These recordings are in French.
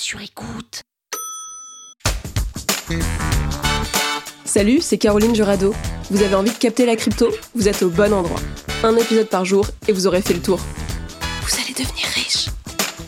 sur écoute. Salut, c'est Caroline Jurado. Vous avez envie de capter la crypto? Vous êtes au bon endroit. Un épisode par jour et vous aurez fait le tour. Vous allez devenir riche.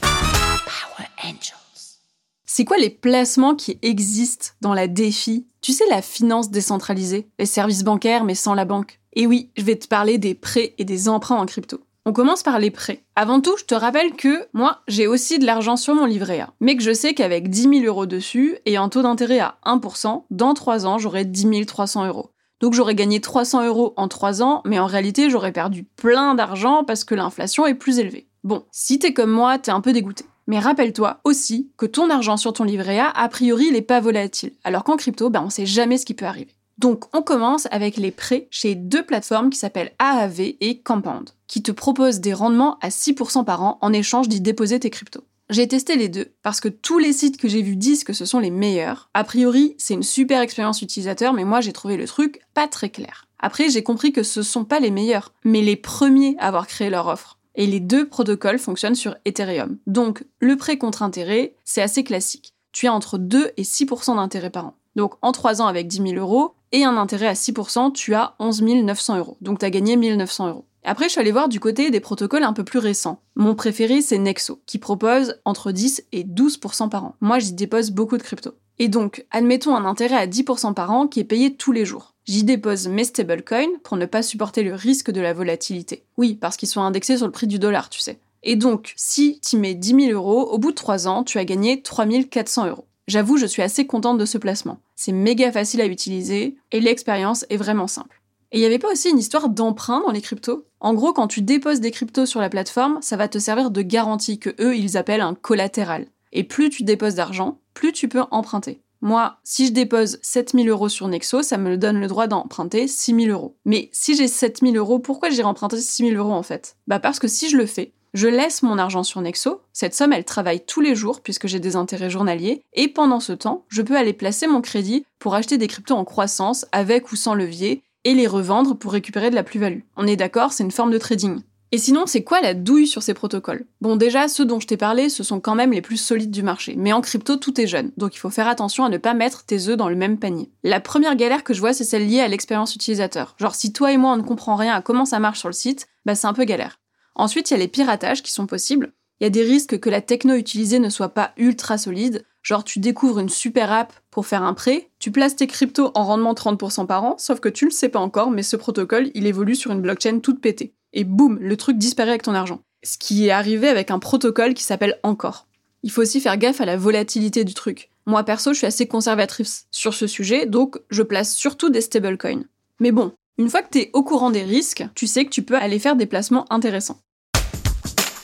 Power Angels. C'est quoi les placements qui existent dans la défi? Tu sais, la finance décentralisée, les services bancaires mais sans la banque. Et oui, je vais te parler des prêts et des emprunts en crypto. On commence par les prêts. Avant tout, je te rappelle que moi, j'ai aussi de l'argent sur mon livret A, mais que je sais qu'avec 10 000 euros dessus et un taux d'intérêt à 1%, dans 3 ans, j'aurai 10 300 euros. Donc j'aurais gagné 300 euros en 3 ans, mais en réalité, j'aurais perdu plein d'argent parce que l'inflation est plus élevée. Bon, si t'es comme moi, t'es un peu dégoûté. Mais rappelle-toi aussi que ton argent sur ton livret A, a priori, il est pas volatile. Alors qu'en crypto, ben, on sait jamais ce qui peut arriver. Donc, on commence avec les prêts chez deux plateformes qui s'appellent AAV et Compound, qui te proposent des rendements à 6% par an en échange d'y déposer tes cryptos. J'ai testé les deux parce que tous les sites que j'ai vus disent que ce sont les meilleurs. A priori, c'est une super expérience utilisateur, mais moi j'ai trouvé le truc pas très clair. Après, j'ai compris que ce sont pas les meilleurs, mais les premiers à avoir créé leur offre. Et les deux protocoles fonctionnent sur Ethereum. Donc, le prêt contre intérêt, c'est assez classique. Tu as entre 2 et 6% d'intérêt par an. Donc, en 3 ans avec 10 000 euros, et un intérêt à 6%, tu as 11 900 euros. Donc tu as gagné 1900 euros. Après, je suis allée voir du côté des protocoles un peu plus récents. Mon préféré, c'est Nexo, qui propose entre 10 et 12% par an. Moi, j'y dépose beaucoup de crypto. Et donc, admettons un intérêt à 10% par an qui est payé tous les jours. J'y dépose mes stablecoins pour ne pas supporter le risque de la volatilité. Oui, parce qu'ils sont indexés sur le prix du dollar, tu sais. Et donc, si tu mets 10 000 euros, au bout de 3 ans, tu as gagné 3 400 euros. J'avoue, je suis assez contente de ce placement. C'est méga facile à utiliser et l'expérience est vraiment simple. Et il n'y avait pas aussi une histoire d'emprunt dans les cryptos? En gros, quand tu déposes des cryptos sur la plateforme, ça va te servir de garantie que eux, ils appellent un collatéral. Et plus tu déposes d'argent, plus tu peux emprunter. Moi, si je dépose 7000 euros sur Nexo, ça me donne le droit d'emprunter 6000 euros. Mais si j'ai 7000 euros, pourquoi j'irai emprunter 6000 euros en fait? Bah parce que si je le fais, je laisse mon argent sur Nexo, cette somme elle travaille tous les jours puisque j'ai des intérêts journaliers, et pendant ce temps, je peux aller placer mon crédit pour acheter des cryptos en croissance avec ou sans levier et les revendre pour récupérer de la plus-value. On est d'accord, c'est une forme de trading. Et sinon, c'est quoi la douille sur ces protocoles? Bon, déjà, ceux dont je t'ai parlé, ce sont quand même les plus solides du marché. Mais en crypto, tout est jeune, donc il faut faire attention à ne pas mettre tes œufs dans le même panier. La première galère que je vois, c'est celle liée à l'expérience utilisateur. Genre, si toi et moi, on ne comprend rien à comment ça marche sur le site, bah c'est un peu galère. Ensuite, il y a les piratages qui sont possibles. Il y a des risques que la techno utilisée ne soit pas ultra solide. Genre, tu découvres une super app pour faire un prêt, tu places tes cryptos en rendement 30% par an, sauf que tu le sais pas encore, mais ce protocole, il évolue sur une blockchain toute pétée. Et boum, le truc disparaît avec ton argent. Ce qui est arrivé avec un protocole qui s'appelle Encore. Il faut aussi faire gaffe à la volatilité du truc. Moi perso, je suis assez conservatrice sur ce sujet, donc je place surtout des stablecoins. Mais bon, une fois que tu es au courant des risques, tu sais que tu peux aller faire des placements intéressants.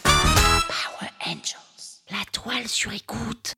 Power Angels, la toile sur écoute.